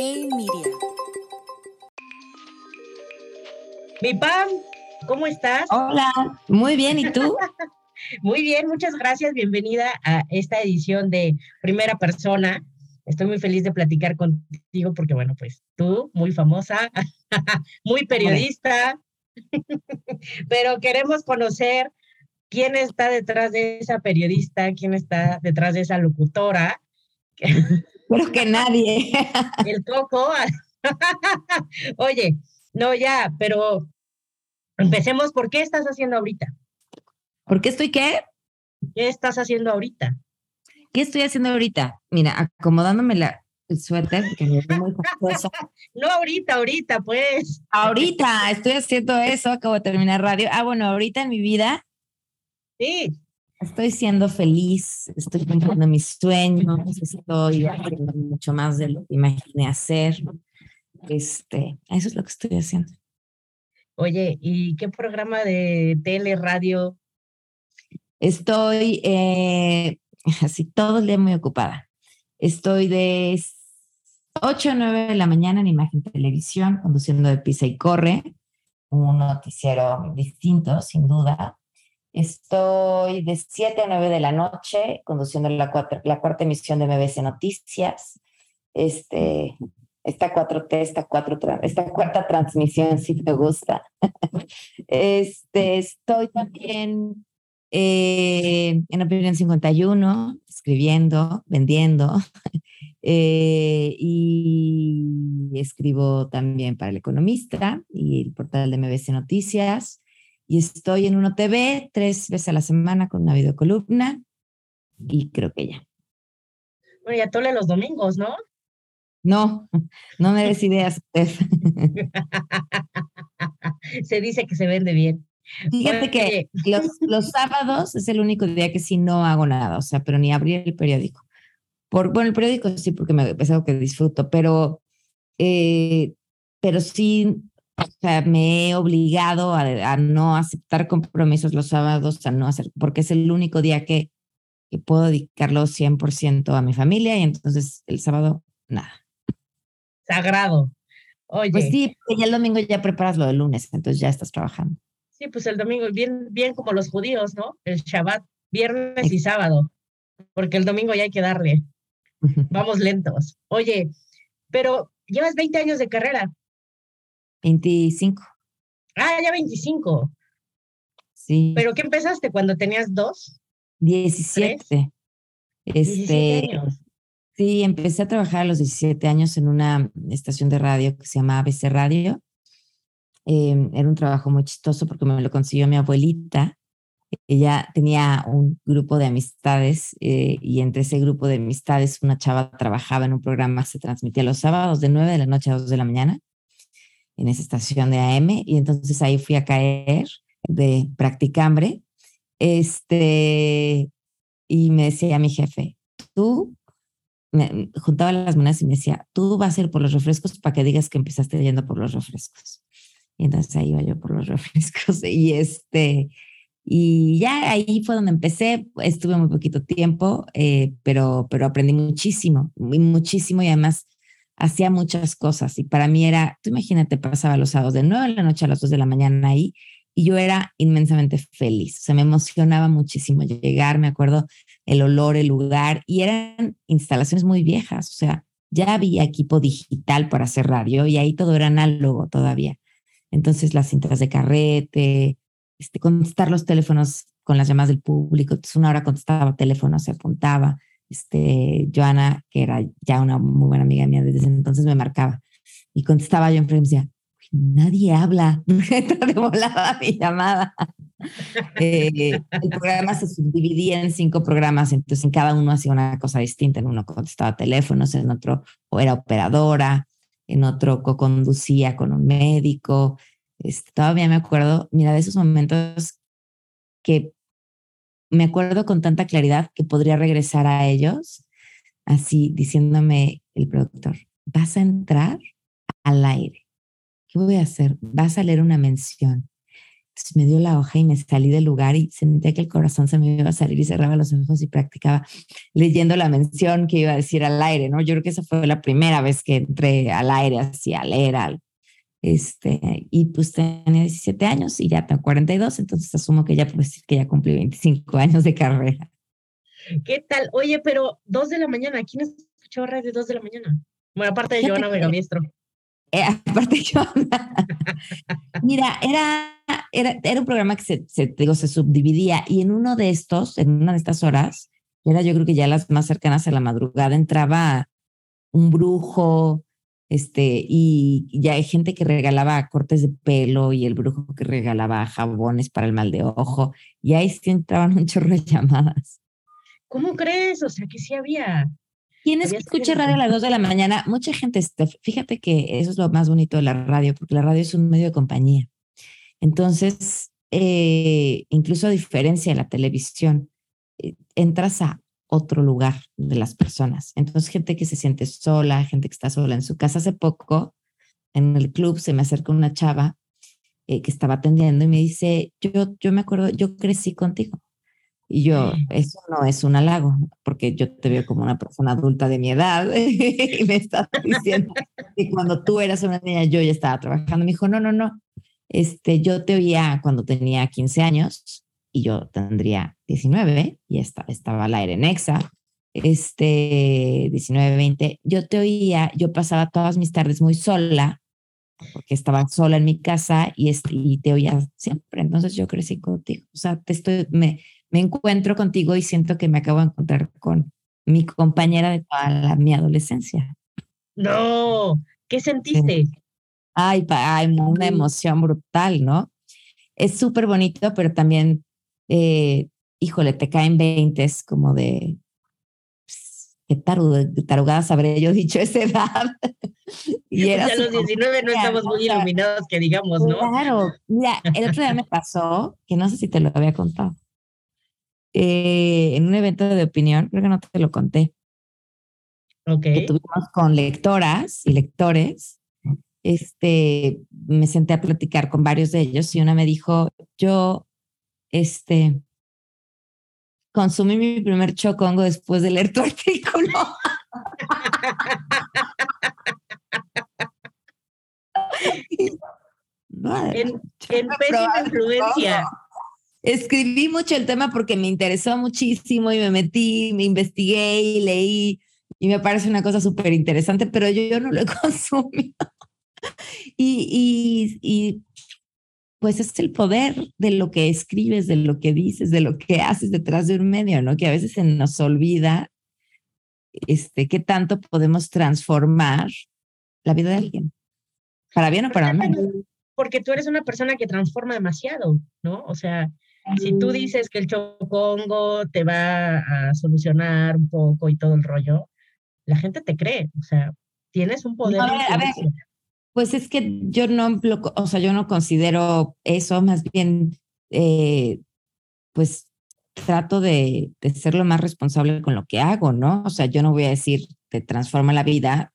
Hey Media. Mi Pam, ¿cómo estás? Hola, muy bien, ¿y tú? muy bien, muchas gracias. Bienvenida a esta edición de Primera Persona. Estoy muy feliz de platicar contigo porque, bueno, pues tú, muy famosa, muy periodista, pero queremos conocer quién está detrás de esa periodista, quién está detrás de esa locutora. Creo que nadie. El coco. Oye, no, ya, pero empecemos. ¿Por qué estás haciendo ahorita? ¿Por qué estoy qué? ¿Qué estás haciendo ahorita? ¿Qué estoy haciendo ahorita? Mira, acomodándome la, el suéter, que me muy No ahorita, ahorita, pues. Ahorita estoy haciendo eso, acabo de terminar radio. Ah, bueno, ahorita en mi vida. Sí. Estoy siendo feliz, estoy cumpliendo mis sueños, estoy haciendo mucho más de lo que imaginé hacer. Este, eso es lo que estoy haciendo. Oye, ¿y qué programa de tele, radio? Estoy eh, así todo el día muy ocupada. Estoy de 8 a 9 de la mañana en Imagen Televisión, conduciendo de Pisa y Corre, un noticiero distinto, sin duda. Estoy de 7 a 9 de la noche conduciendo la, cuarta emisión de MBC Noticias. Este, esta 4T, esta, cuatro, esta cuarta transmisión sí me gusta. este, estoy también eh, en Opinión 51, escribiendo, vendiendo. Eh, y escribo también para El Economista y el portal de MBC Noticias y estoy en Uno TV tres veces a la semana con una videocolumna y creo que ya. Bueno, ya tole los domingos, ¿no? No, no me des ideas, se dice que se vende bien. Fíjate que los, los, sábados es el único día que sí no hago nada, o sea, pero ni abrir el periódico. Por, bueno, el periódico sí, porque me, es algo que disfruto, pero, eh, pero sí sea, me he obligado a, no aceptar compromisos los sábados, a no hacer, porque es el único día que, que puedo dedicarlo 100% a mi familia y entonces el sábado, nada. Sagrado. Pues Oye. Pues sí, ya el domingo ya preparas lo del lunes, entonces ya estás trabajando. Sí, pues el domingo, bien, bien como los judíos, ¿no? El Shabbat, viernes y sábado, porque el domingo ya hay que darle. Vamos lentos. Oye, pero llevas 20 años de carrera. 25. Ah, ya 25. Sí. ¿Pero qué empezaste cuando tenías dos? 17. Este, Sí, empecé a trabajar a los 17 años en una estación de radio que se llama ABC Radio. Em, era un trabajo muy chistoso porque me lo consiguió mi abuelita. Ella tenía un grupo de amistades eh, y entre ese grupo de amistades una chava trabajaba en un programa que se transmitía los sábados de 9 de la noche a 2 de la mañana en esa estación de AM y entonces ahí fui a caer de practicambre. Este, y me decía mi jefe, tú, me, juntaba las monedas y me decía, tú vas a ir por los refrescos para que digas que empezaste yendo por los refrescos. Y entonces ahí iba yo por los refrescos y este, y ya ahí fue donde empecé, estuve muy poquito tiempo, eh, pero, pero aprendí muchísimo, muchísimo y además hacía muchas cosas y para mí era, tú imagínate, pasaba los sábados de 9 de la noche a las 2 de la mañana ahí y yo era inmensamente feliz, o sea, me emocionaba muchísimo llegar, me acuerdo el olor, el lugar y eran instalaciones muy viejas, o sea, ya había equipo digital para hacer radio y ahí todo era análogo todavía. Entonces las cintas de carrete, este, contestar los teléfonos con las llamadas del público, entonces una hora contestaba teléfono, se apuntaba, este, Joana, que era ya una muy buena amiga mía desde entonces, me marcaba y contestaba yo en frente y decía, nadie habla, de volada mi llamada. Eh, el programa se subdividía en cinco programas, entonces en cada uno hacía una cosa distinta, en uno contestaba teléfonos, en otro era operadora, en otro co-conducía con un médico. Este, todavía me acuerdo, mira, de esos momentos que me acuerdo con tanta claridad que podría regresar a ellos, así diciéndome el productor, vas a entrar al aire. ¿Qué voy a hacer? Vas a leer una mención. Entonces me dio la hoja y me salí del lugar y sentía que el corazón se me iba a salir y cerraba los ojos y practicaba leyendo la mención que iba a decir al aire, ¿no? Yo creo que esa fue la primera vez que entré al aire, así a leer algo. Este, y pues tenía 17 años y ya tengo 42, entonces asumo que ya puedo decir que ya cumplí 25 años de carrera. ¿Qué tal? Oye, pero dos de la mañana, ¿quién escuchó radio dos de la mañana? Bueno, aparte de Joana Vegamiestro. Eh, aparte de Joana. Mira, era, era, era un programa que se, se, digo, se subdividía y en uno de estos, en una de estas horas, era yo creo que ya las más cercanas a la madrugada, entraba un brujo, este, y ya hay gente que regalaba cortes de pelo y el brujo que regalaba jabones para el mal de ojo, y ahí sí entraban un chorro de llamadas. ¿Cómo crees? O sea, que sí había. ¿Quién es que escucha radio a las 2 de la mañana? Mucha gente, fíjate que eso es lo más bonito de la radio, porque la radio es un medio de compañía. Entonces, eh, incluso a diferencia de la televisión, eh, entras a otro lugar de las personas. Entonces, gente que se siente sola, gente que está sola en su casa. Hace poco, en el club, se me acerca una chava eh, que estaba atendiendo y me dice, yo, yo me acuerdo, yo crecí contigo. Y yo, eso no es un halago, porque yo te veo como una persona adulta de mi edad y me estás diciendo que cuando tú eras una niña yo ya estaba trabajando. Me dijo, no, no, no, este, yo te oía cuando tenía 15 años y yo tendría 19 y estaba, estaba al aire en EXA, este, 19, 20. Yo te oía, yo pasaba todas mis tardes muy sola porque estaba sola en mi casa y, y te oía siempre. Entonces yo crecí contigo. O sea, te estoy, me, me encuentro contigo y siento que me acabo de encontrar con mi compañera de toda la, mi adolescencia. No, ¿qué sentiste? Ay, hay una emoción brutal, ¿no? Es súper bonito, pero también, eh, híjole, te caen veintes como de, pues, qué tarugadas habré yo dicho esa edad. y pues era a los 19 no estamos muy iluminados, que digamos, ¿no? Claro, mira, el otro día me pasó, que no sé si te lo había contado eh, en un evento de opinión, creo que no te lo conté. Ok. Que tuvimos con lectoras y lectores. Este, me senté a platicar con varios de ellos y una me dijo, yo, este, consumí mi primer chocongo después de leer tu artículo. en, en pésima influencia escribí mucho el tema porque me interesó muchísimo y me metí, me investigué y leí y me parece una cosa súper interesante, pero yo, no lo he consumido. y, y, pues es el poder de lo que escribes, de lo que dices, de lo que haces detrás de un medio, ¿no? Que a veces se nos olvida este, qué tanto podemos transformar la vida de alguien, para bien o para mal. Porque tú eres una persona que transforma demasiado, ¿no? O sea, si tú dices que el chocongo te va a solucionar un poco y todo el rollo, la gente te cree, o sea, tienes un poder. a ver, pues es que yo no, o sea, yo no considero eso, más bien, eh, pues trato de, de, ser lo más responsable con lo que hago, ¿no? O sea, yo no voy a decir, te transforma la vida,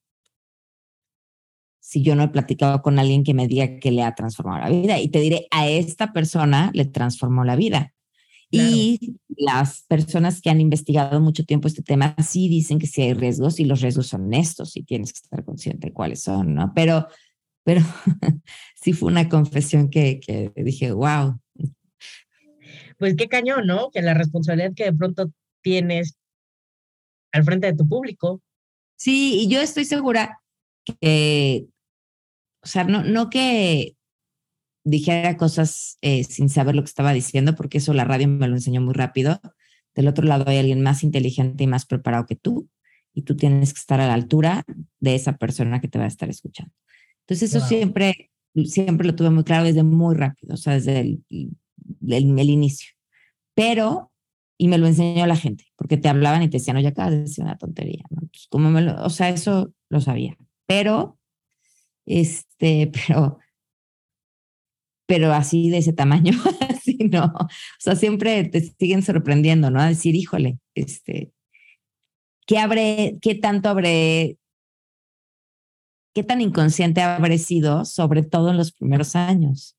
si yo no he platicado con alguien que me diga que le ha transformado la vida. Y te diré, a esta persona le transformó la vida. Y las personas que han investigado mucho tiempo este tema sí dicen que sí hay riesgos y los riesgos son estos y tienes que estar consciente de cuáles son, ¿no? Pero, pero sí fue una confesión que, que dije, wow. Pues qué cañón, ¿no? Que la responsabilidad que de pronto tienes al frente de tu público. Sí, y yo estoy segura que o sea, no, no que dijera cosas eh, sin saber lo que estaba diciendo, porque eso la radio me lo enseñó muy rápido. Del otro lado hay alguien más inteligente y más preparado que tú, y tú tienes que estar a la altura de esa persona que te va a estar escuchando. Entonces, eso siempre, siempre lo tuve muy claro desde muy rápido, o sea, desde el, el, inicio. Pero, y me lo enseñó la gente, porque te hablaban y te decían, oye, acabas de decir una tontería, ¿no? me lo, o sea, eso lo sabía. Pero este, pero, pero así de ese tamaño, así no. O sea, siempre te siguen sorprendiendo, ¿no? A decir, híjole, este, ¿qué habré, qué tanto habré, qué tan inconsciente habré sido, sobre todo en los primeros años?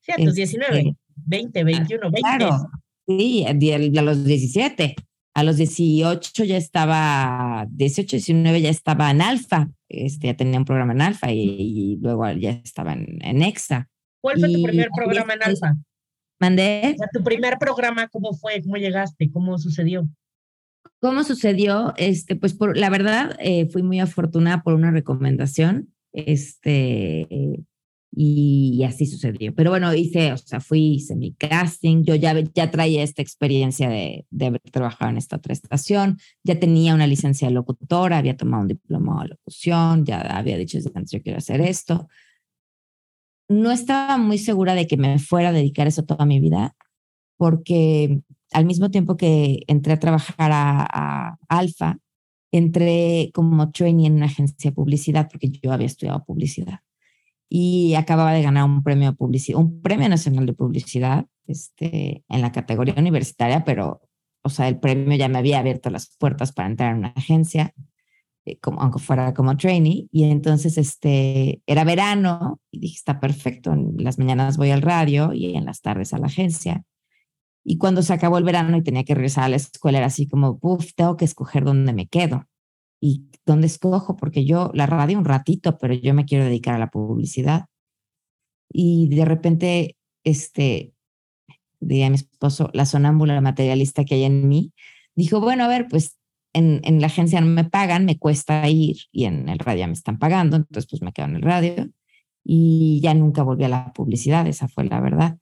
Sí, a tus 19. Este, 20, 21, 20. Claro, sí, a los 17. A los 18 ya estaba, 18, 19 ya estaba en Alfa, este, ya tenía un programa en Alfa y, luego ya estaba en, en, EXA. ¿Cuál fue tu primer programa en Alfa? ¿Mandé? ¿Tu primer programa cómo fue? ¿Cómo llegaste? ¿Cómo sucedió? ¿Cómo sucedió? Este, pues por, la verdad, eh, fui muy afortunada por una recomendación. Este, y, así sucedió. Pero bueno, hice, o sea, fui, hice mi casting, yo ya, ya traía esta experiencia de, de haber trabajado en esta otra estación, ya tenía una licencia de locutora, había tomado un diploma de locución, ya había dicho desde antes yo quiero hacer esto. No estaba muy segura de que me fuera a dedicar eso toda mi vida, porque al mismo tiempo que entré a trabajar a, a Alfa, entré como trainee en una agencia de publicidad, porque yo había estudiado publicidad y acababa de ganar un premio publicidad, un premio nacional de publicidad este, en la categoría universitaria, pero, o sea, el premio ya me había abierto las puertas para entrar en una agencia, eh, como, aunque fuera como trainee, y entonces este, era verano y dije, está perfecto, en las mañanas voy al radio y en las tardes a la agencia. Y cuando se acabó el verano y tenía que regresar a la escuela, era así como, uff, tengo que escoger dónde me quedo y dónde escojo, porque yo la radio un ratito, pero yo me quiero dedicar a la publicidad. Y de repente, este, diría mi esposo, la sonámbula materialista que hay en mí, dijo, bueno, a ver, pues en, la agencia no me pagan, me cuesta ir y en el radio me están pagando, entonces pues me quedo en el radio y ya nunca volví a la publicidad, esa fue la verdad.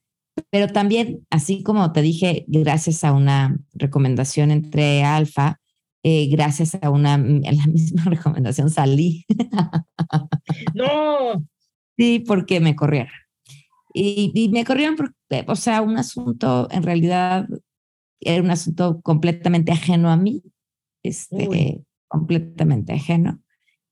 Pero también, así como te dije, gracias a una recomendación entre Alfa, eh, gracias a una, mm, la misma recomendación salí. no. Sí, porque me corrieron. Y, me corrieron porque, o sea, un asunto, en realidad, era un asunto completamente ajeno a mí, este, completamente ajeno.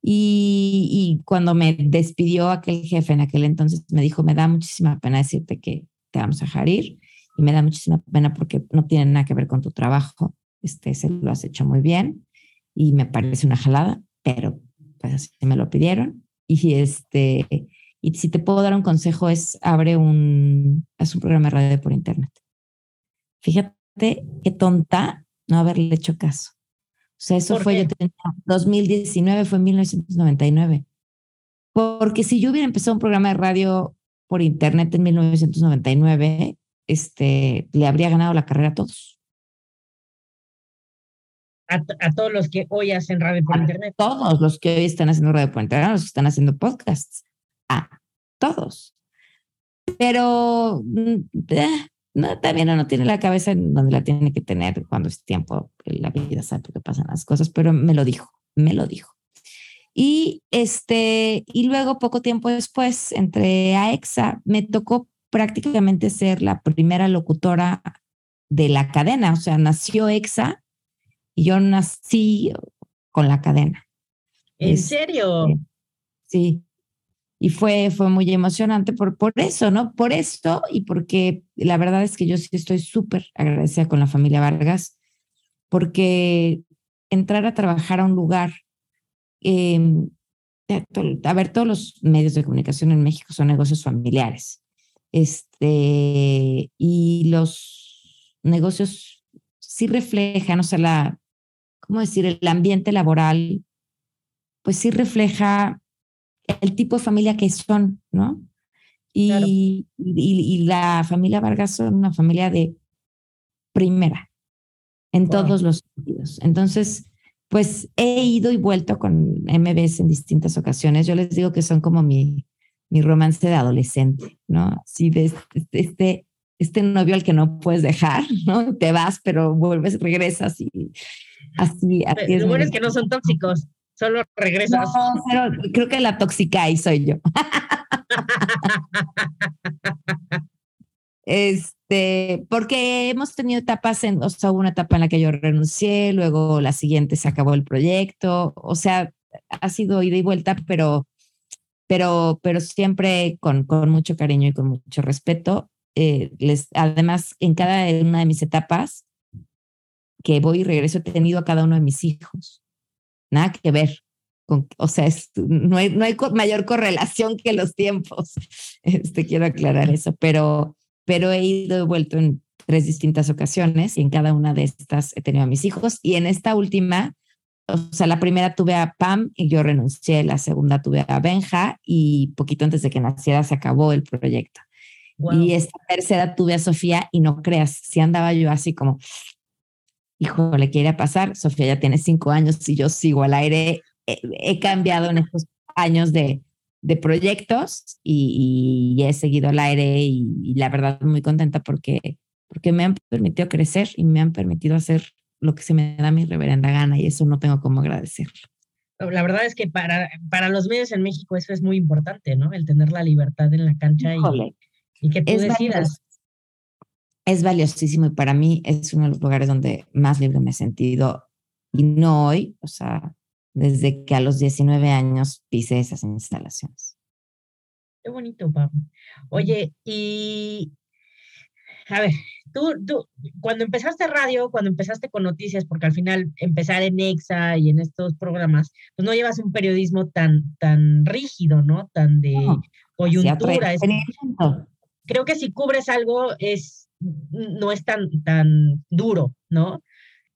Y, y, cuando me despidió aquel jefe en aquel entonces, me dijo, me da muchísima pena decirte que te vamos a dejar ir y me da muchísima pena porque no tiene nada que ver con tu trabajo este, se lo has hecho muy bien y me parece una jalada, pero pues así me lo pidieron. Y este, y si te puedo dar un consejo es abre un, haz un programa de radio por internet. Fíjate qué tonta no haberle hecho caso. O sea, eso fue, yo tenía 2019, fue 1999. Porque si yo hubiera empezado un programa de radio por internet en 1999, este, le habría ganado la carrera a todos a, todos los que hoy hacen radio por internet. Todos los que hoy están haciendo radio por internet, los que están haciendo podcasts. A todos. Pero mm, eh, no, también uno tiene la cabeza en donde la tiene que tener cuando es tiempo. La vida sabe qué pasan las cosas, pero me lo dijo, me lo dijo. Y este, y luego poco tiempo después entré a EXA, me tocó prácticamente ser la primera locutora de la cadena, o sea, nació EXA y yo nací con la cadena. ¿En serio? Sí. Y fue, fue muy emocionante por, por eso, ¿no? Por esto y porque la verdad es que yo sí estoy súper agradecida con la familia Vargas, porque entrar a trabajar a un lugar, em, a ver, todos los medios de comunicación en México son negocios familiares. Este, y los negocios sí reflejan, o sea, la, ¿cómo decir? El ambiente laboral, pues sí refleja el tipo de familia que son, ¿no? Y, y, la familia Vargas son una familia de primera, en todos los sentidos. Entonces, pues he ido y vuelto con MBS en distintas ocasiones. Yo les digo que son como mi, mi romance de adolescente, ¿no? Sí, de este, este, este novio al que no puedes dejar, ¿no? Te vas, pero vuelves, regresas y, Así, así Lo bueno es que no son tóxicos, solo regresas. No, pero creo que la tóxica ahí soy yo. este, porque hemos tenido etapas en, o sea, una etapa en la que yo renuncié, luego la siguiente se acabó el proyecto, o sea, ha sido ida y vuelta, pero, pero, pero siempre con, con mucho cariño y con mucho respeto. Eh, les, además, en cada una de mis etapas, que voy y regreso he tenido a cada uno de mis hijos. Nada que ver. Con, o sea, no, hay, no hay mayor correlación que los tiempos. Este, quiero aclarar eso, pero, pero he ido y vuelto en tres distintas ocasiones y en cada una de estas he tenido a mis hijos. Y en esta última, o sea, la primera tuve a Pam y yo renuncié, la segunda tuve a Benja y poquito antes de que naciera se acabó el proyecto. Y esta tercera tuve a Sofía y no creas, si andaba yo así como, hijo, le quiere pasar, Sofía ya tiene cinco años y yo sigo al aire, he, cambiado en estos años de, de proyectos y, he seguido al aire y, la verdad muy contenta porque, porque me han permitido crecer y me han permitido hacer lo que se me da mi reverenda gana y eso no tengo cómo agradecerlo. La verdad es que para, para los medios en México eso es muy importante, ¿no? El tener la libertad en la cancha y, y que tú decidas. es valiosísimo y para mí es uno de los lugares donde más libre me he sentido y no hoy, o sea, desde que a los 19 años pisé esas instalaciones. Qué bonito, Pablo. Oye, y a ver, tú, tú, cuando empezaste radio, cuando empezaste con noticias, porque al final empezar en EXA y en estos programas, pues no llevas un periodismo tan, tan rígido, ¿no? Tan de coyuntura. creo que si cubres algo es, no es tan, tan duro, ¿no?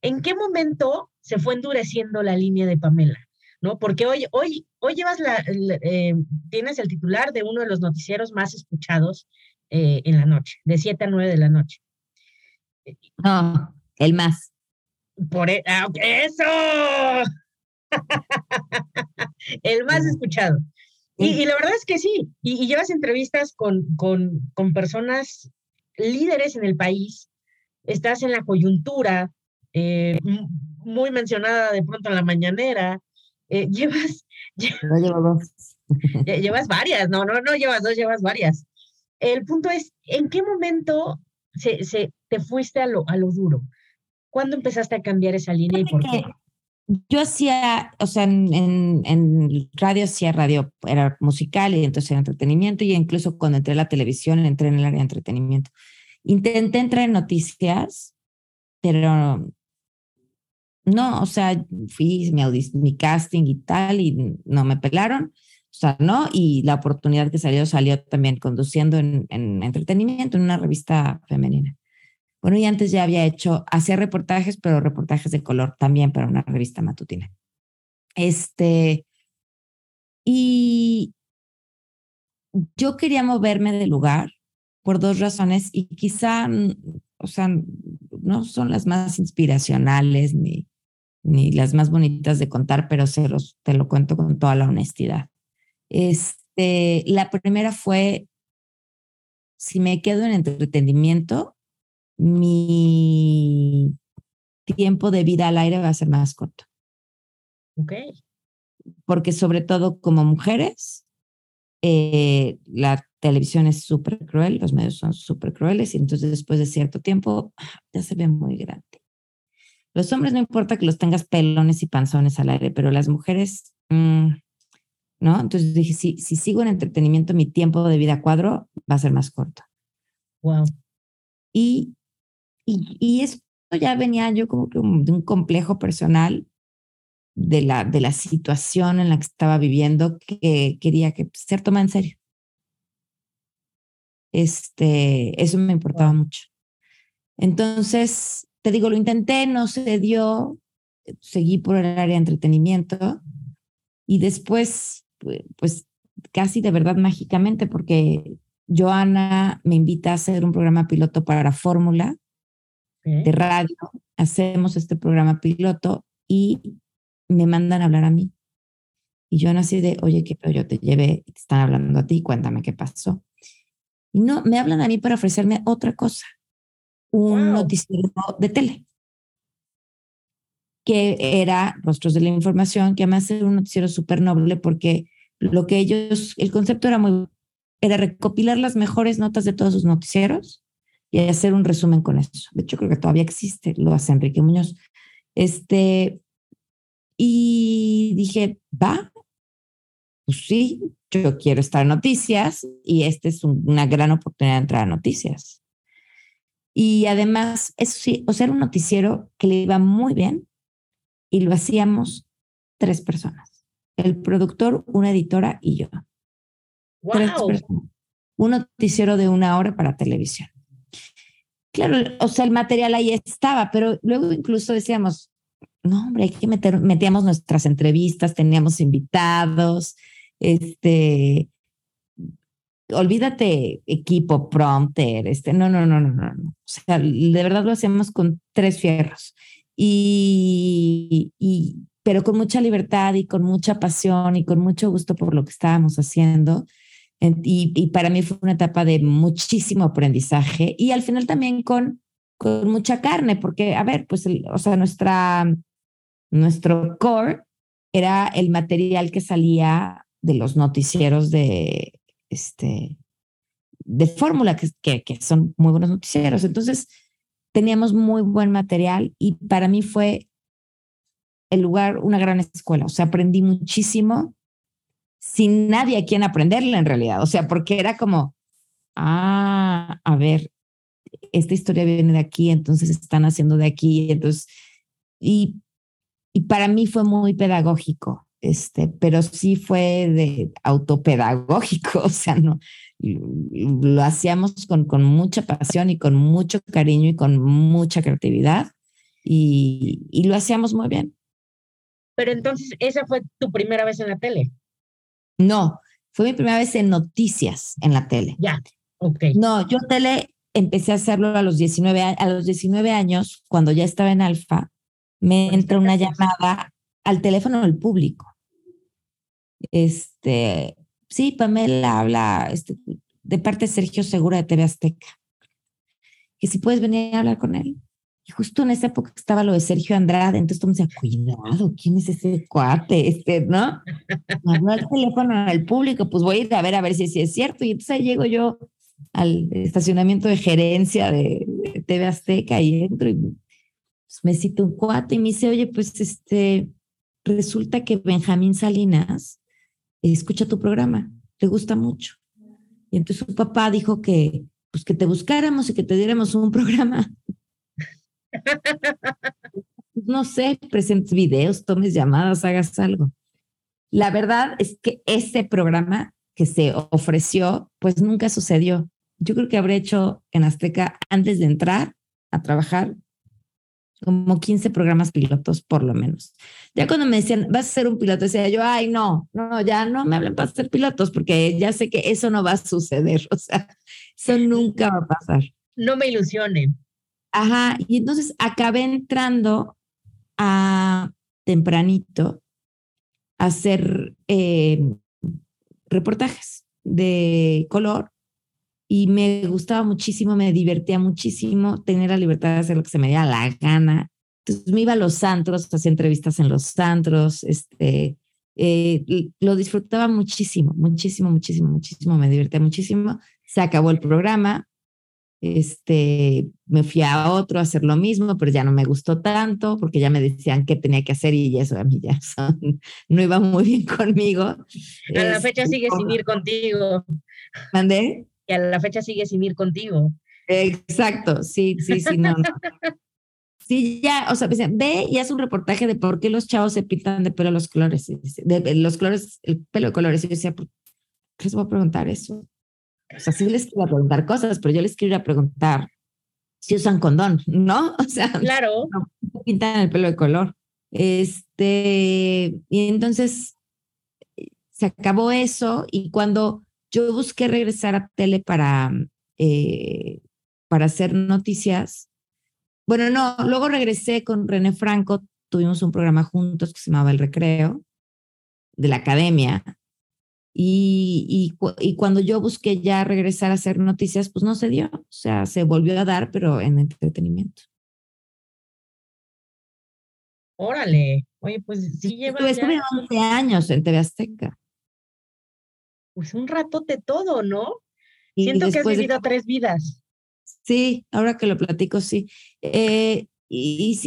¿En qué momento se fue endureciendo la línea de Pamela? ¿No? Porque hoy, hoy, hoy llevas la, eh, tienes el titular de uno de los noticieros más escuchados eh, en la noche, de 7 a 9 de la noche. No, el más. Por e, ah, eso. el más escuchado. Y, la verdad es que sí, y, llevas entrevistas con, con, con, personas líderes en el país, estás en la coyuntura, eh, muy mencionada de pronto en la mañanera. Eh, llevas. No llevo dos. llevas varias, no, no, no llevas dos, llevas varias. El punto es, ¿en qué momento se, se te fuiste a lo, a lo duro? ¿Cuándo empezaste a cambiar esa línea y por qué? Yo hacía, o sea, en, en, en, radio hacía radio, era musical y entonces era entretenimiento y incluso cuando entré a la televisión entré en el área de entretenimiento. Intenté entrar en noticias, pero no, o sea, fui mi, casting y tal y no me pelaron, o sea, no, y la oportunidad que salió salió también conduciendo en, en entretenimiento en una revista femenina. Bueno, y antes ya había hecho, hacía reportajes, pero reportajes de color también para una revista matutina. Este, y yo quería moverme de lugar por dos razones y quizá, o sea, no son las más inspiracionales ni, ni las más bonitas de contar, pero se los, te lo cuento con toda la honestidad. Este, la primera fue, si me quedo en entretenimiento, mi tiempo de vida al aire va a ser más corto. Ok. Porque sobre todo como mujeres, eh, la televisión es súper cruel, los medios son súper crueles y entonces después de cierto tiempo ya se ve muy grande. Los hombres no importa que los tengas pelones y panzones al aire, pero las mujeres, mm, ¿no? Entonces dije, si, si sigo en entretenimiento, mi tiempo de vida cuadro va a ser más corto. Wow. Y, y, y esto ya venía yo como que de un complejo personal de la, de la situación en la que estaba viviendo que quería que ser tomada en serio. Este, eso me importaba mucho. Entonces, te digo, lo intenté, no se dio, seguí por el área de entretenimiento y después, pues casi de verdad mágicamente, porque Joana me invita a hacer un programa piloto para Fórmula de radio, hacemos este programa piloto y me mandan a hablar a mí. Y yo nací de, oye, que yo te llevé, te están hablando a ti, cuéntame qué pasó. Y no, me hablan a mí para ofrecerme otra cosa un noticiero de tele, que era Rostros de la Información, que además era un noticiero súper noble porque lo que ellos, el concepto era muy, era recopilar las mejores notas de todos sus noticieros y hacer un resumen con eso. De hecho, creo que todavía existe, lo hace Enrique Muñoz. Este, y dije, va, pues sí, yo quiero estar en noticias y esta es una gran oportunidad de entrar a noticias. Y además, eso sí, o sea, era un noticiero que le iba muy bien y lo hacíamos tres personas. El productor, una editora y yo. Tres personas. Un noticiero de una hora para televisión. claro, o sea, el material ahí estaba, pero luego incluso decíamos, no, hombre, hay que meter, metíamos nuestras entrevistas, teníamos invitados, este, olvídate equipo, prompter, este, no, no, no, no, no, no. O sea, de verdad lo hacemos con tres fierros. Y, y, pero con mucha libertad y con mucha pasión y con mucho gusto por lo que estábamos haciendo. Y, y para mí fue una etapa de muchísimo aprendizaje y al final también con, con mucha carne, porque, a ver, pues, o sea, nuestra, nuestro core era el material que salía de los noticieros de, este, de fórmula, que, que, son muy buenos noticieros. Entonces, teníamos muy buen material y para mí fue el lugar, una gran escuela. O sea, aprendí muchísimo sin nadie a quien aprenderle en realidad. O sea, porque era como, ah, a ver, esta historia viene de aquí, entonces están haciendo de aquí, entonces, y, y para mí fue muy pedagógico este, pero sí fue de autopedagógico, o sea, no, lo hacíamos con, con mucha pasión y con mucho cariño y con mucha creatividad y, y lo hacíamos muy bien. Pero entonces, ¿esa fue tu primera vez en la tele? No, fue mi primera vez en noticias en la tele. Ya, ok. No, yo tele empecé a hacerlo a los 19, a los 19 años, cuando ya estaba en Alfa, me entra una llamada al teléfono del público. Este, sí, Pamela habla este, de parte de Sergio Segura de TV Azteca. Que si puedes venir a hablar con él. Y justo en esa época estaba lo de Sergio Andrade, entonces tú me decía, cuidado, ¿quién es ese cuate? Este, ¿no? Me habló al teléfono al público, pues voy a ir a ver a ver si, si es cierto. Y entonces ahí llego yo al estacionamiento de gerencia de, TV Azteca y entro y pues, me cito un cuate y me dice, oye, pues este, resulta que Benjamín Salinas escucha tu programa, le gusta mucho. Y entonces su papá dijo que, pues que te buscáramos y que te diéramos un programa. no sé, presentes videos, tomes llamadas, hagas algo. La verdad es que ese programa que se ofreció, pues nunca sucedió. Yo creo que habré hecho en Azteca antes de entrar a trabajar como 15 programas pilotos por lo menos. Ya cuando me decían, vas a ser un piloto, decía yo, ay, no, no, ya no me hablen para ser pilotos porque ya sé que eso no va a suceder, o sea, eso nunca va a pasar. No me ilusionen. Ajá, y entonces acabé entrando a tempranito a hacer eh, reportajes de color y me gustaba muchísimo, me divertía muchísimo tener la libertad de hacer lo que se me diera la gana. Entonces me iba a los antros, hacía entrevistas en los antros, este, eh, lo disfrutaba muchísimo, muchísimo, muchísimo, muchísimo, me divertía muchísimo. Se acabó el programa, este, me fui a otro a hacer lo mismo, pero ya no me gustó tanto porque ya me decían qué tenía que hacer y eso a mí ya no iba muy bien conmigo. A la fecha este, sigue sin ir contigo. ¿Mandé? y a la fecha sigue sin ir contigo. Exacto, sí, sí, sí, no, Sí, ya, o sea, ve y haz un reportaje de por qué los chavos se pintan de pelo los colores, de, los colores, el pelo de colores. Y yo decía, ¿por qué les voy a preguntar eso? O sea, sí les quiero preguntar cosas, pero yo les quiero ir a preguntar si usan condón, ¿no? O sea, claro. No, pintan el pelo de color. Este, y entonces se acabó eso y cuando yo busqué regresar a tele para, eh, para hacer noticias. Bueno, no, luego regresé con René Franco, tuvimos un programa juntos que se llamaba El Recreo, de la academia. Y, y, cuando yo busqué ya regresar a hacer noticias, pues no se dio. O sea, se volvió a dar, pero en entretenimiento. Órale, oye, pues sí lleva. Estuve 11 años en TV Azteca pues un ratote todo, ¿no? Siento que has vivido tres vidas. Sí, ahora que lo platico, sí. Eh, y,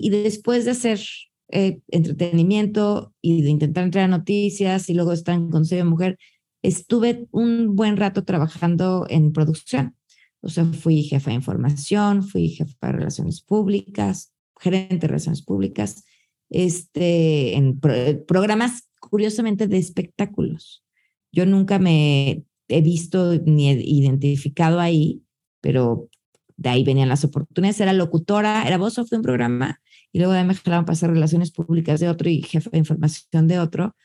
y, después de hacer eh, entretenimiento y de intentar entrar a noticias y luego estar en Consejo de Mujer, estuve un buen rato trabajando en producción. O sea, fui jefa de información, fui jefa de relaciones públicas, gerente de relaciones públicas, este, en programas curiosamente de espectáculos. Yo nunca me he visto ni identificado ahí, pero de ahí venían las oportunidades. Era locutora, era voz off de un programa y luego de ahí me jalaron para hacer relaciones públicas de otro y jefe de información de otro.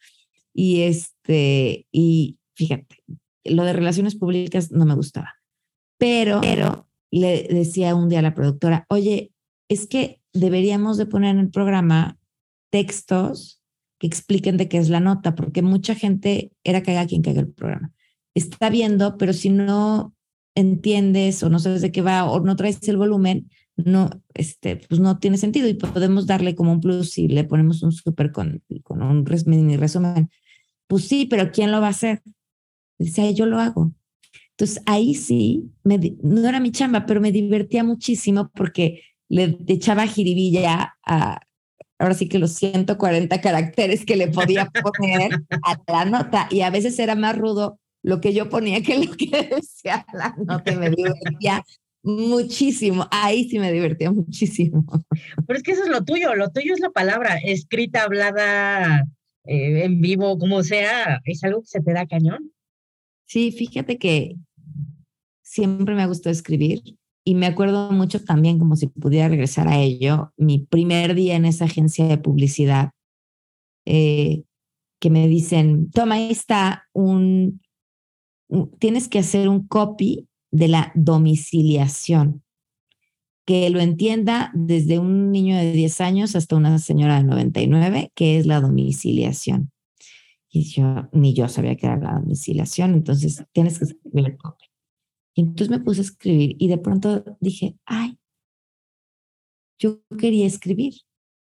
Y este, y fíjate, lo de relaciones públicas no me gustaba. Pero, pero le decía un día a la productora, oye, es que deberíamos de poner en el programa textos que expliquen de qué es la nota, porque mucha gente era haga quien caiga el programa. Está viendo, pero si no entiendes o no sabes de qué va o no traes el volumen, no, este, pues no tiene sentido y podemos darle como un plus si le ponemos un súper con, con un mini resumen. Pues sí, pero ¿quién lo va a hacer? Dice, yo lo hago. Entonces ahí sí, me, no era mi chamba, pero me divertía muchísimo porque le echaba jiribilla a, ahora sí que los 140 caracteres que le podía poner a la nota y a veces era más rudo lo que yo ponía que lo que decía la nota me divertía muchísimo. Ahí sí me divertía muchísimo. Pero es que eso es lo tuyo, lo tuyo es la palabra, escrita, hablada, eh, en vivo, como sea, es algo que se te da cañón. Sí, fíjate que siempre me ha gustado escribir y me acuerdo mucho también, como si pudiera regresar a ello, mi primer día en esa agencia de publicidad, eh, que me dicen, toma, ahí está un, tienes que hacer un copy de la domiciliación, que lo entienda desde un niño de 10 años hasta una señora de 99, que es la domiciliación. Y yo, ni yo sabía que era la domiciliación, entonces tienes que escribir el copy. Y entonces me puse a escribir y de pronto dije, ay, yo quería escribir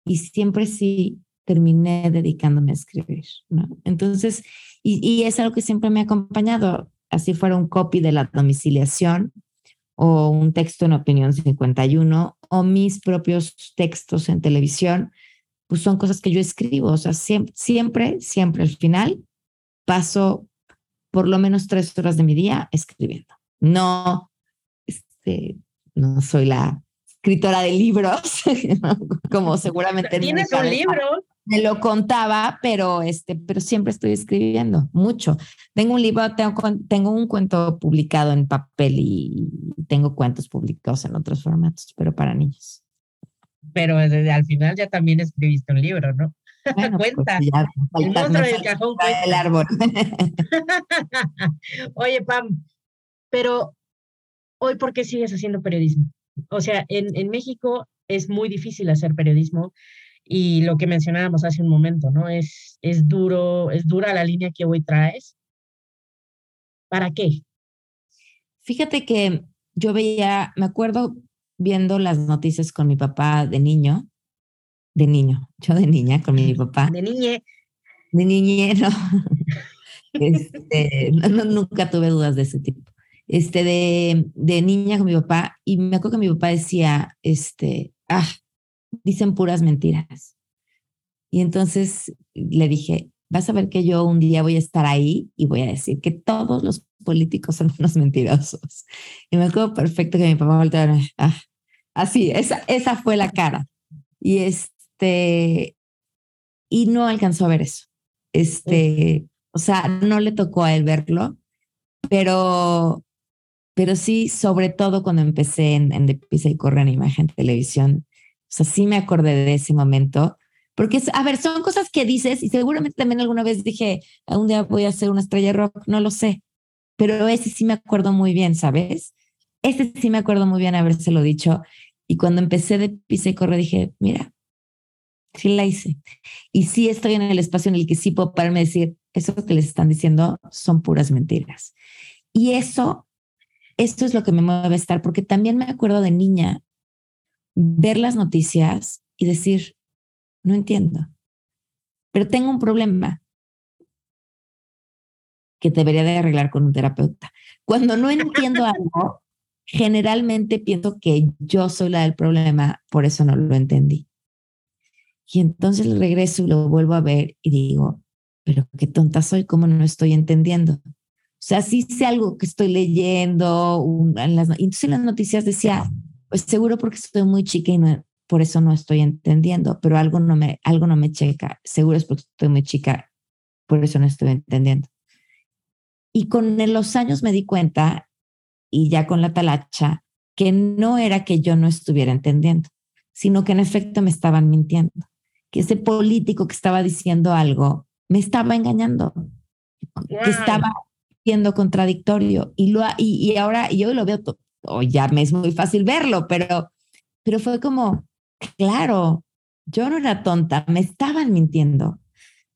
y siempre sí terminé dedicándome a escribir, ¿no? Entonces, y, y, es algo que siempre me ha acompañado, así fuera un copy de la domiciliación o un texto en Opinión 51 o mis propios textos en televisión, pues son cosas que yo escribo, o sea, siempre, siempre, siempre al final paso por lo menos tres horas de mi día escribiendo. No, este, no soy la escritora de libros, como seguramente. Tienes un libro. Me lo contaba, pero este, pero siempre estoy escribiendo mucho. Tengo un libro, tengo, tengo un cuento publicado en papel y tengo cuentos publicados en otros formatos, pero para niños. Pero desde al final ya también escribiste un libro, ¿no? Bueno, pues cuenta. el monstruo del cajón cuenta. El árbol. Oye, Pam, pero hoy, ¿por qué sigues haciendo periodismo? O sea, en, en México es muy difícil hacer periodismo y lo que mencionábamos hace un momento, ¿no? Es, es duro, es dura la línea que hoy traes. ¿Para qué? Fíjate que yo veía, me acuerdo viendo las noticias con mi papá de niño, de niño, yo de niña con mi papá. De niñe. De niñe, no. Este, no, nunca tuve dudas de ese tipo este, de, de niña con mi papá y me acuerdo que mi papá decía, este, ah, dicen puras mentiras. Y entonces le dije, vas a ver que yo un día voy a estar ahí y voy a decir que todos los políticos son unos mentirosos. Y me acuerdo perfecto que mi papá volteó, ah, así, esa, esa fue la cara. Y este, y no alcanzó a ver eso. Este, o sea, no le tocó a él verlo, pero pero sí, sobre todo cuando empecé en, en De Pisa y Corre en Imagen Televisión, sea, sí me acordé de ese momento, porque, a ver, son cosas que dices y seguramente también alguna vez dije, un día voy a hacer una estrella rock, no lo sé, pero ese sí me acuerdo muy bien, ¿sabes? Ese sí me acuerdo muy bien habérselo dicho. Y cuando empecé de Pisa y Corre dije, mira, sí la hice. Y sí estoy en el espacio en el que sí puedo pararme y decir, eso que les están diciendo son puras mentiras. Y eso esto es lo que me mueve a estar, porque también me acuerdo de niña ver las noticias y decir, no entiendo, pero tengo un problema que debería de arreglar con un terapeuta. Cuando no entiendo algo, generalmente pienso que yo soy la del problema, por eso no lo entendí. Y entonces regreso y lo vuelvo a ver y digo, pero qué tonta soy, ¿cómo no estoy entendiendo? O sea, sí sé algo que estoy leyendo. en las, entonces en las noticias decía, pues seguro porque estoy muy chica y no, por eso no estoy entendiendo, pero algo no me, algo no me checa. Seguro es porque estoy muy chica, por eso no estoy entendiendo. Y con los años me di cuenta, y ya con la talacha, que no era que yo no estuviera entendiendo, sino que en efecto me estaban mintiendo, que ese político que estaba diciendo algo me estaba engañando, que estaba siendo contradictorio y, lo, y, y ahora yo lo veo, o ya me es muy fácil verlo, pero, pero fue como, claro, yo no era tonta, me estaban mintiendo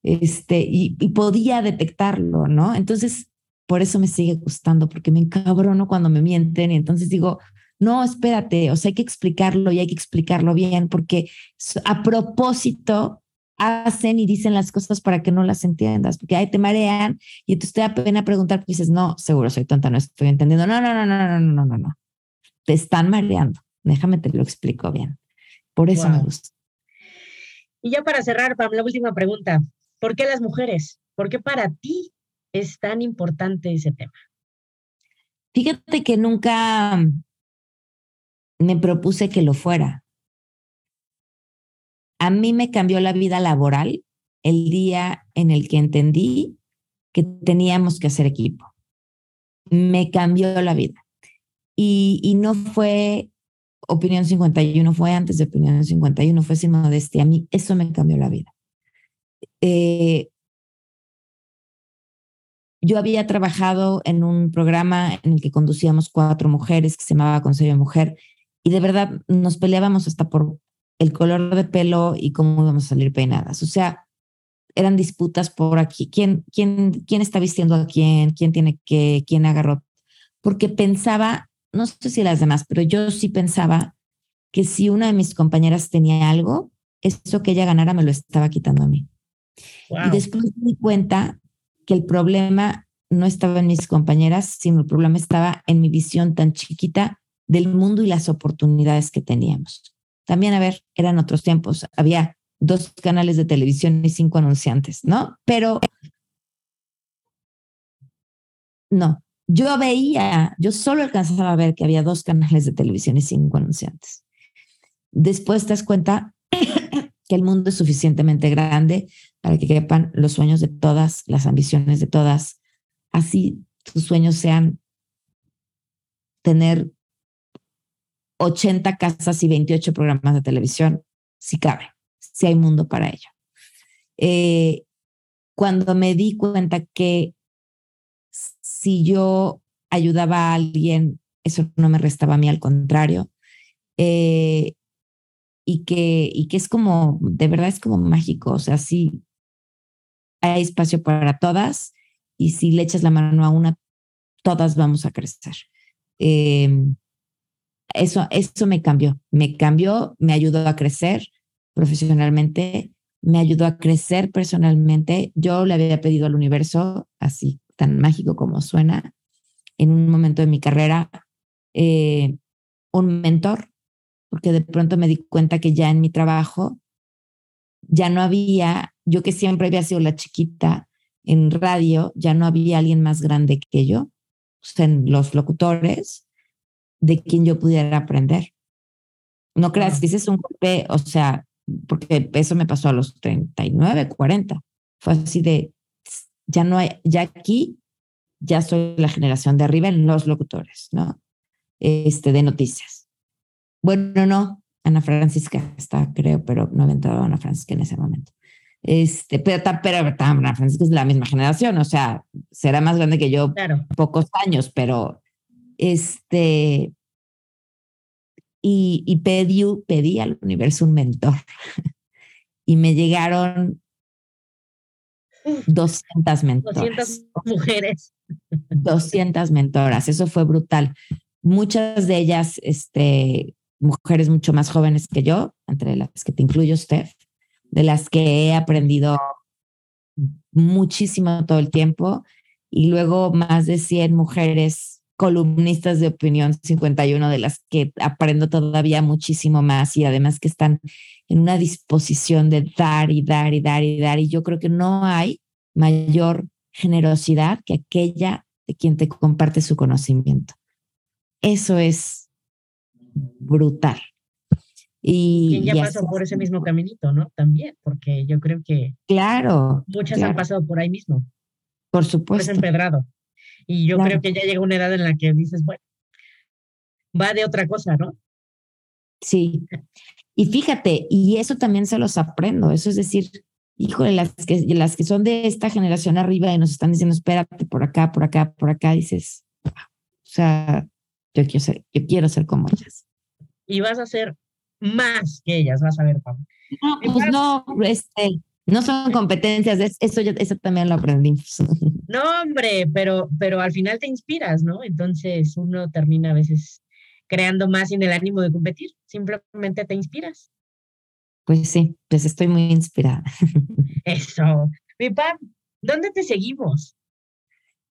este, y, y podía detectarlo, ¿no? Entonces, por eso me sigue gustando, porque me encabrono cuando me mienten y entonces digo, no, espérate, o sea, hay que explicarlo y hay que explicarlo bien, porque a propósito hacen y dicen las cosas para que no las entiendas, porque ahí te marean y entonces te da pena preguntar porque dices, no, seguro soy tonta, no estoy entendiendo. No, no, no, no, no, no, no, no. Te están mareando. Déjame te lo explico bien. Por eso me gusta. Y ya para cerrar, Pam, la última pregunta. ¿Por qué las mujeres? ¿Por qué para ti es tan importante ese tema? Fíjate que nunca me propuse que lo fuera. A mí me cambió la vida laboral el día en el que entendí que teníamos que hacer equipo. Me cambió la vida. Y, no fue Opinión 51, fue antes de Opinión 51, fue sin modestia. A mí eso me cambió la vida. Eh, yo había trabajado en un programa en el que conducíamos cuatro mujeres que se llamaba Consejo de Mujer y de verdad nos peleábamos hasta por el color de pelo y cómo íbamos a salir peinadas. O sea, eran disputas por aquí, quién, quién, quién está vistiendo a quién, quién tiene que, quién agarró. Porque pensaba, no sé si las demás, pero yo sí pensaba que si una de mis compañeras tenía algo, eso que ella ganara me lo estaba quitando a mí. Y después me di cuenta que el problema no estaba en mis compañeras, sino el problema estaba en mi visión tan chiquita del mundo y las oportunidades que teníamos. También, a ver, eran otros tiempos, había dos canales de televisión y cinco anunciantes, ¿no? Pero no, yo veía, yo solo alcanzaba a ver que había dos canales de televisión y cinco anunciantes. Después te das cuenta que el mundo es suficientemente grande para que quepan los sueños de todas, las ambiciones de todas. Así tus sueños sean tener 80 casas y 28 programas de televisión, si cabe, si hay mundo para ello. Eh, cuando me di cuenta que si yo ayudaba a alguien, eso no me restaba a mí, al contrario, eh, y, que, y que es como, de verdad es como mágico, o sea, sí, hay espacio para todas y si le echas la mano a una, todas vamos a crecer. Em, eso, eso me cambió, me cambió, me ayudó a crecer profesionalmente, me ayudó a crecer personalmente. Yo le había pedido al universo, así tan mágico como suena, en un momento de mi carrera, eh, un mentor, porque de pronto me di cuenta que ya en mi trabajo ya no había, yo que siempre había sido la chiquita en radio, ya no había alguien más grande que yo, en los locutores, de quien yo pudiera aprender. No creas que ese es un golpe, o sea, porque eso me pasó a los 39, 40. Fue así de, ya no hay, ya aquí, ya soy la generación de arriba en los locutores, ¿no? Este, de noticias. Bueno, no, Ana Francisca está, creo, pero no había entrado Ana Francisca en ese momento. Este, pero, pero, Ana Francisca es la misma generación, o sea, será más grande que yo pocos años, pero este, y, y pedí, pedí al universo un mentor y me llegaron 200 mentoras. 200 mujeres. 200 mentoras, eso fue brutal. Muchas de ellas, este, mujeres mucho más jóvenes que yo, entre las que te incluyo, Steph, de las que he aprendido muchísimo todo el tiempo, y luego más de 100 mujeres columnistas de opinión 51, de las que aprendo todavía muchísimo más y además que están en una disposición de dar y dar y dar y dar. Y yo creo que no hay mayor generosidad que aquella de quien te comparte su conocimiento. Eso es brutal. Y, ya pasó por ese mismo caminito, ¿no? También, porque yo creo que. Claro. Muchas han pasado por ahí mismo. Por supuesto. Pues empedrado. Y yo creo que ya llega una edad en la que dices, bueno, va de otra cosa, ¿no? Sí. Y fíjate, y eso también se los aprendo, eso es decir, híjole, las que, las que son de esta generación arriba y nos están diciendo, espérate por acá, por acá, por acá, dices, o sea, yo quiero ser, yo quiero ser como ellas. Y vas a ser más que ellas, vas a ver, Pam. No, pues no, este, no son competencias, eso, yo, eso también lo aprendí. No, hombre, pero, pero al final te inspiras, ¿no? Entonces uno termina a veces creando más sin el ánimo de competir, simplemente te inspiras. Pues sí, pues estoy muy inspirada. Eso. Mi Pam, ¿dónde te seguimos?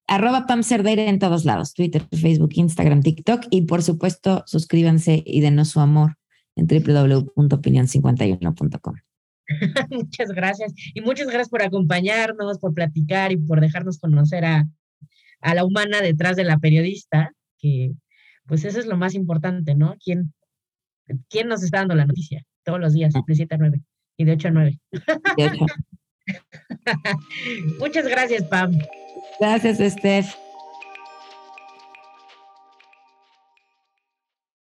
Arroba Pam Cerdeira en todos lados, Twitter, Facebook, Instagram, TikTok y por supuesto suscríbanse y denos su amor en www.opinion51.com. muchas gracias y muchas gracias por acompañarnos, por platicar y por dejarnos conocer a, a la humana detrás de la periodista, que pues eso es lo más importante, ¿no? ¿Quién, quién nos está dando la noticia? Todos los días, de 7 a 9 y de 8 a 9. Muchas gracias, Pam. Gracias, Steph.